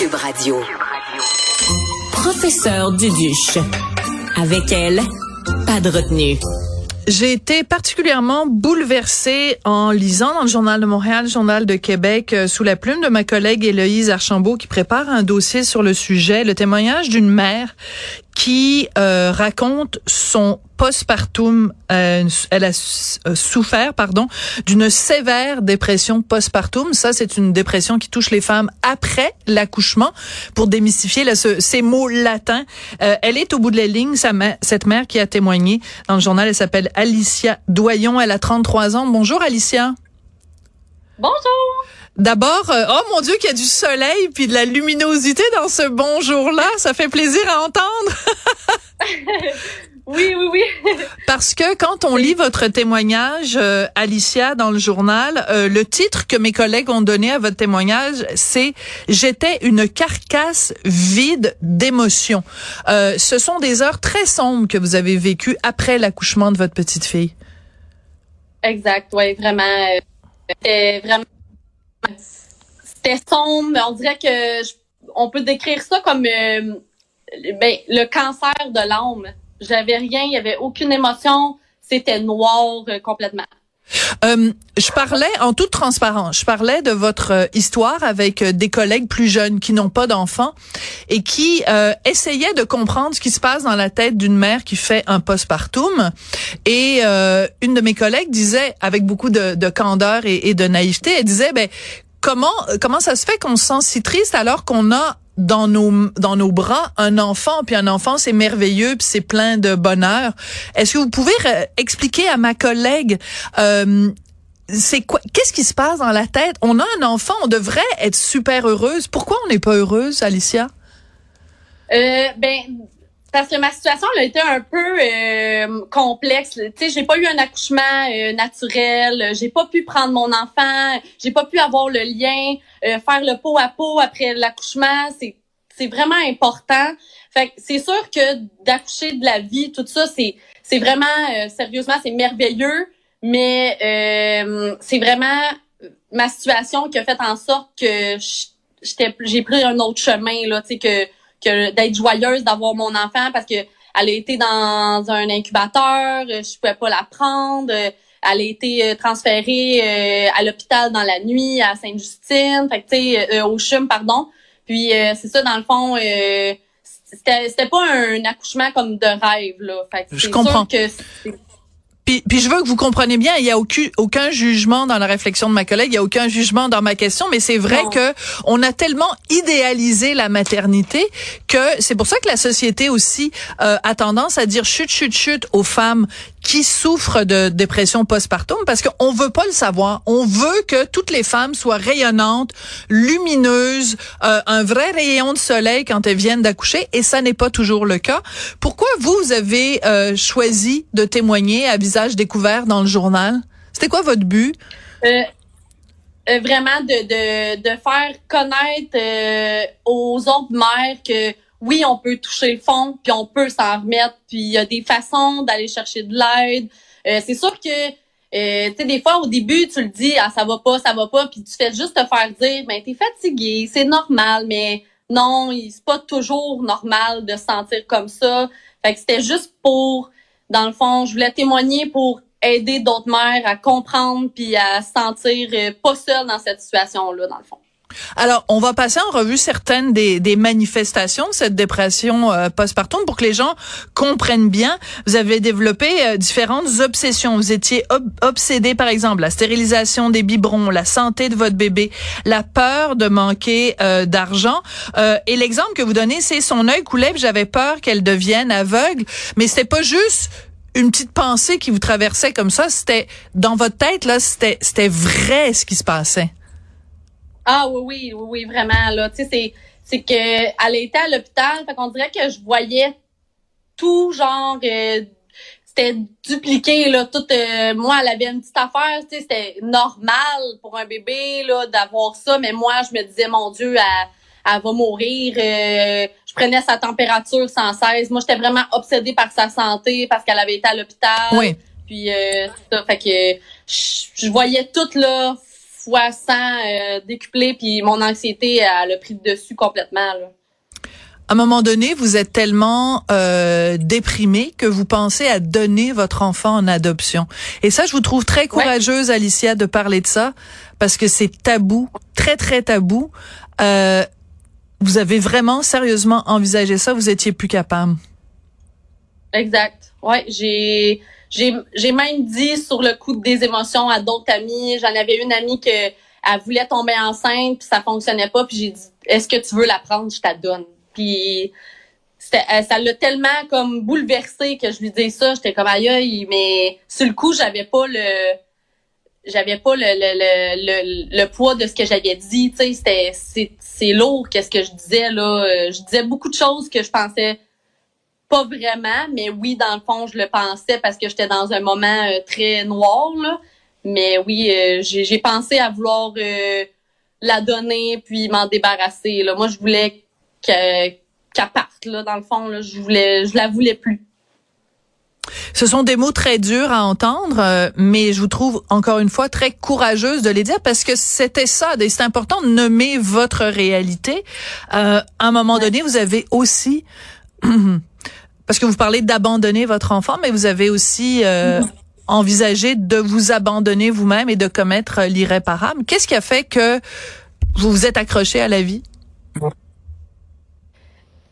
Cube Radio. Professeur Duduche. Avec elle, pas de retenue. J'ai été particulièrement bouleversée en lisant dans le Journal de Montréal, le Journal de Québec, euh, sous la plume de ma collègue Héloïse Archambault qui prépare un dossier sur le sujet, le témoignage d'une mère qui euh, raconte son postpartum. Euh, elle a euh, souffert, pardon, d'une sévère dépression postpartum. Ça, c'est une dépression qui touche les femmes après l'accouchement. Pour démystifier là, ce, ces mots latins, euh, elle est au bout de la ligne. Sa mère, cette mère qui a témoigné dans le journal, elle s'appelle Alicia Doyon. Elle a 33 ans. Bonjour, Alicia. Bonjour. D'abord, euh, oh mon Dieu, qu'il y a du soleil puis de la luminosité dans ce bonjour-là. Ça fait plaisir à entendre. oui, oui, oui. Parce que quand on lit votre témoignage, euh, Alicia, dans le journal, euh, le titre que mes collègues ont donné à votre témoignage, c'est J'étais une carcasse vide d'émotions. ce sont des heures très sombres que vous avez vécues après l'accouchement de votre petite fille. Exact, oui, vraiment. vraiment c'était sombre. On dirait que on peut décrire ça comme euh, ben, le cancer de l'âme. J'avais rien, il y avait aucune émotion, c'était noir euh, complètement. Euh, je parlais en toute transparence, je parlais de votre euh, histoire avec des collègues plus jeunes qui n'ont pas d'enfants et qui euh, essayaient de comprendre ce qui se passe dans la tête d'une mère qui fait un postpartum. Et une de mes collègues disait, avec beaucoup de, de candeur et, et, de naïveté, elle disait, ben comment comment ça se fait qu'on se sent si triste alors qu'on a dans nos dans nos bras un enfant puis un enfant c'est merveilleux puis c'est plein de bonheur. Est-ce que vous pouvez expliquer à ma collègue euh, c'est quoi qu'est-ce qui se passe dans la tête? On a un enfant, on devrait être super heureuse. Pourquoi on n'est pas heureuse, Alicia? Euh, ben parce que ma situation elle a été un peu euh, complexe. Tu sais, j'ai pas eu un accouchement euh, naturel, j'ai pas pu prendre mon enfant, j'ai pas pu avoir le lien, euh, faire le pot à pot après l'accouchement, c'est c'est vraiment important. Fait c'est sûr que d'accoucher de la vie, tout ça, c'est c'est vraiment sérieusement, c'est merveilleux, mais c'est vraiment ma situation qui a fait en sorte que j'étais j'ai pris un autre chemin là, tu sais que que d'être joyeuse d'avoir mon enfant parce que elle a été dans un incubateur, je pouvais pas la prendre. Elle a été euh, transférée euh, à l'hôpital dans la nuit à Sainte-Justine, euh, au CHUM pardon. Puis c'est ça dans le fond c'était c'était pas un accouchement comme de rêve là. Fait je comprends. que puis, je veux que vous compreniez bien, il y a aucun, aucun jugement dans la réflexion de ma collègue, il y a aucun jugement dans ma question, mais c'est vrai que on a tellement idéalisé la maternité que c'est pour ça que la société aussi euh, a tendance à dire chut chut chut aux femmes qui souffrent de dépression postpartum parce qu'on veut pas le savoir. On veut que toutes les femmes soient rayonnantes, lumineuses, euh, un vrai rayon de soleil quand elles viennent d'accoucher et ça n'est pas toujours le cas. Pourquoi vous avez euh, choisi de témoigner à visage découvert dans le journal? C'était quoi votre but? Euh, Vraiment de, de, de faire connaître aux autres mères que oui, on peut toucher le fond, puis on peut s'en remettre, puis il y a des façons d'aller chercher de l'aide. Euh, c'est sûr que euh, tu sais des fois au début tu le dis ah ça va pas ça va pas puis tu fais juste te faire dire ben t'es fatigué c'est normal mais non c'est pas toujours normal de se sentir comme ça fait que c'était juste pour dans le fond je voulais témoigner pour aider d'autres mères à comprendre puis à se sentir euh, pas seule dans cette situation là dans le fond alors, on va passer en revue certaines des, des manifestations de cette dépression euh, postpartum pour que les gens comprennent bien. Vous avez développé euh, différentes obsessions. Vous étiez obsédé, par exemple, la stérilisation des biberons, la santé de votre bébé, la peur de manquer euh, d'argent. et l'exemple que vous donnez, c'est son œil coulait, j'avais peur qu'elle devienne aveugle. Mais c'était pas juste une petite pensée qui vous traversait comme ça. C'était dans votre tête là, c'était c'était vrai ce qui se passait. Ah oui, oui, oui, oui, vraiment. Là, tu sais, c'est, c'est que elle était à l'hôpital, fait qu'on dirait que je voyais tout genre euh, c'était dupliqué là tout euh, moi elle avait une petite affaire tu sais c'était normal pour un bébé là d'avoir ça mais moi je me disais mon dieu elle, elle va mourir euh, je prenais sa température sans cesse moi j'étais vraiment obsédée par sa santé parce qu'elle avait été à l'hôpital oui. puis ça fait que je, je voyais tout là fois 100 euh, décuplé, puis mon anxiété, elle a pris le dessus complètement. Là. À un moment donné, vous êtes tellement euh, déprimé que vous pensez à donner votre enfant en adoption. Et ça, je vous trouve très courageuse, Alicia, de parler de ça, parce que c'est tabou, très, très tabou. Euh, vous avez vraiment sérieusement envisagé ça, vous étiez plus capable. Exact. Ouais, j'ai j'ai même dit sur le coup des émotions à d'autres amis. J'en avais une amie que elle voulait tomber enceinte puis ça fonctionnait pas puis j'ai dit est-ce que tu veux la prendre? Je te donne. Puis euh, ça l'a tellement comme bouleversé que je lui disais ça, j'étais comme aïe mais sur le coup, j'avais pas le j'avais pas le, le, le, le, poids de ce que j'avais dit, tu sais, c'était c'est c'est lourd qu'est-ce que je disais là, euh, je disais beaucoup de choses que je pensais pas vraiment, mais oui, dans le fond, je le pensais parce que j'étais dans un moment euh, très noir, là. Mais oui, euh, j'ai pensé à vouloir euh, la donner puis m'en débarrasser. Là. Moi, je voulais qu'elle parte, là, dans le fond. Là. Je voulais, je la voulais plus. Ce sont des mots très durs à entendre, mais je vous trouve encore une fois très courageuse de les dire parce que c'était ça. C'est important de nommer votre réalité. à un moment donné, vous avez aussi parce que vous parlez d'abandonner votre enfant, mais vous avez aussi euh, envisagé de vous abandonner vous-même et de commettre euh, l'irréparable. Qu'est-ce qui a fait que vous vous êtes accroché à la vie?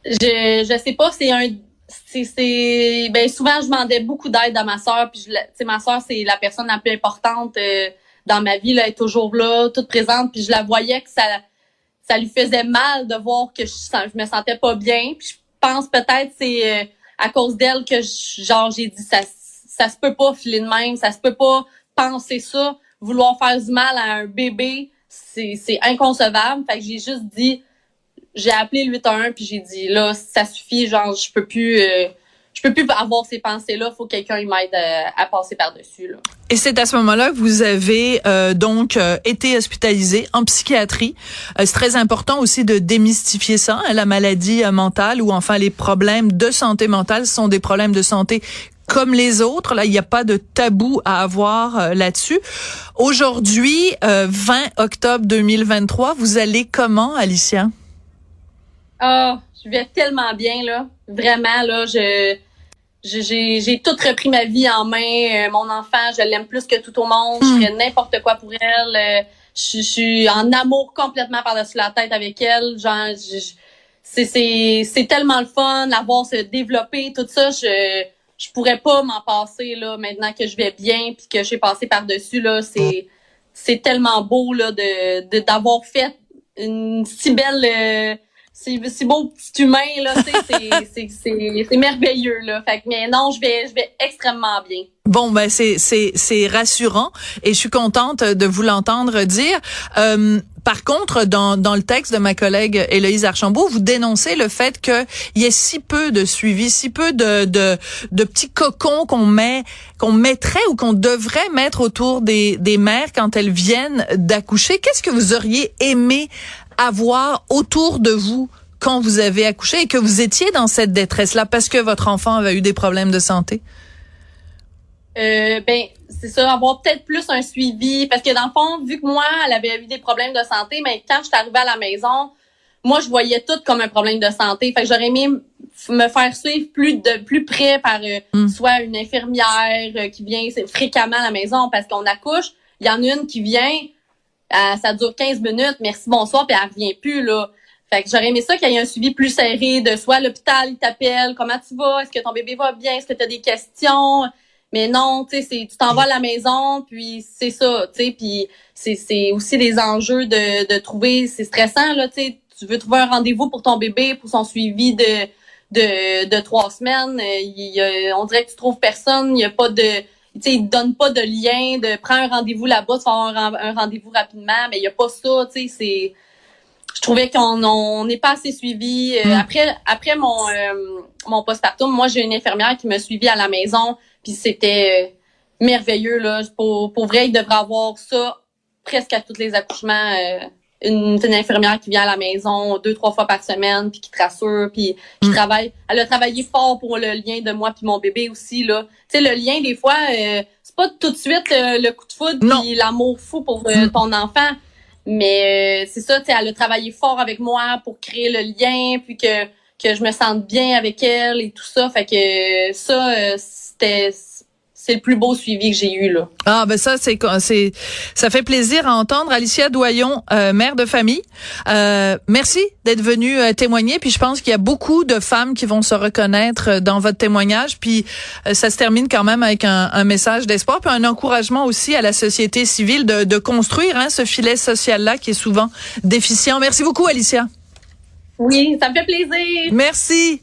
Je je sais pas, c'est un c'est ben souvent je demandais beaucoup d'aide à ma sœur puis je ma sœur c'est la personne la plus importante euh, dans ma vie là, elle est toujours là, toute présente puis je la voyais que ça ça lui faisait mal de voir que je, je me sentais pas bien puis je pense peut-être c'est à cause d'elle que genre j'ai dit ça ça se peut pas filer de même, ça se peut pas penser ça, vouloir faire du mal à un bébé, c'est c'est inconcevable. Fait que j'ai juste dit j'ai appelé le 811 puis j'ai dit là ça suffit genre je peux plus euh, je peux plus avoir ces pensées-là, faut que quelqu'un m'aide à, passer par-dessus. Et c'est à ce moment-là que vous avez euh, donc euh, été hospitalisé en psychiatrie. Euh, c'est très important aussi de démystifier ça, hein, la maladie mentale ou enfin les problèmes de santé mentale sont des problèmes de santé comme les autres. Là, il n'y a pas de tabou à avoir là-dessus. Aujourd'hui, 20 octobre 2023, vous allez comment, Alicia? Oh, je vais tellement bien là. Vraiment là, je j'ai tout repris ma vie en main. Euh, mon enfant, je l'aime plus que tout au monde. Je hmm. ferais n'importe quoi pour elle. Euh, je, suis en amour complètement par-dessus la tête avec elle. Genre, c'est tellement le fun, la voir se développer, tout ça. Je je pourrais pas m'en passer là maintenant que je vais bien puis que j'ai passé par-dessus là. C'est c'est tellement beau là de d'avoir fait une si belle euh, c'est beau petit humain là, c'est c'est merveilleux là. Fait que mais non, je vais je vais extrêmement bien. Bon ben c'est c'est c'est rassurant et je suis contente de vous l'entendre dire. Euh, par contre, dans, dans le texte de ma collègue Héloïse Archambault, vous dénoncez le fait qu'il y ait si peu de suivi, si peu de, de, de petits cocons qu'on met, qu'on mettrait ou qu'on devrait mettre autour des, des mères quand elles viennent d'accoucher. Qu'est-ce que vous auriez aimé avoir autour de vous quand vous avez accouché et que vous étiez dans cette détresse-là parce que votre enfant avait eu des problèmes de santé? Euh, ben, c'est ça, avoir peut-être plus un suivi. Parce que dans le fond, vu que moi, elle avait eu des problèmes de santé, mais quand je suis arrivée à la maison, moi, je voyais tout comme un problème de santé. Fait que j'aurais aimé me faire suivre plus de plus près par euh, mm. soit une infirmière euh, qui vient fréquemment à la maison parce qu'on accouche. Il y en a une qui vient, euh, ça dure 15 minutes, merci, bonsoir, puis elle revient plus, là. Fait que j'aurais aimé ça qu'il y ait un suivi plus serré de soit l'hôpital, il t'appelle, comment tu vas, est-ce que ton bébé va bien, est-ce que tu as des questions? Mais non, tu sais, tu t'en vas à la maison, puis c'est ça, tu sais, puis c'est aussi des enjeux de, de trouver, c'est stressant, là, tu sais, tu veux trouver un rendez-vous pour ton bébé, pour son suivi de, de, de trois semaines, il, on dirait que tu trouves personne, il n'y a pas de tu sais, donne pas de lien, de prendre un rendez-vous là-bas, tu vas avoir un, rendez-vous rapidement, mais il y a pas ça, tu sais, c'est je trouvais qu'on on n'est pas assez suivi. Euh, mm. Après après mon euh, mon postpartum, moi j'ai une infirmière qui m'a suivi à la maison, puis c'était euh, merveilleux là. Pour, pour vrai, il devrait avoir ça presque à tous les accouchements une, une infirmière qui vient à la maison deux trois fois par semaine puis qui te rassure puis qui Mm. travaille. Elle a travaillé fort pour le lien de moi puis mon bébé aussi là. Tu sais le lien des fois euh, c'est pas tout de suite euh, le coup de foudre puis l'amour fou pour euh, Mm. ton enfant. Mais euh, c'est ça tu sais elle a travaillé fort avec moi pour créer le lien puis que que je me sente bien avec elle et tout ça. Fait que ça euh, c'était c'est le plus beau suivi que j'ai eu là Ah ben ça c'est c'est ça fait plaisir à entendre Alicia Doyon euh, mère de famille. Euh, merci d'être venue euh, témoigner puis je pense qu'il y a beaucoup de femmes qui vont se reconnaître dans votre témoignage puis ça se termine quand même avec un, un message d'espoir puis un encouragement aussi à la société civile de, de construire hein, ce filet social là qui est souvent déficient. Merci beaucoup Alicia. oui ça me fait plaisir Merci.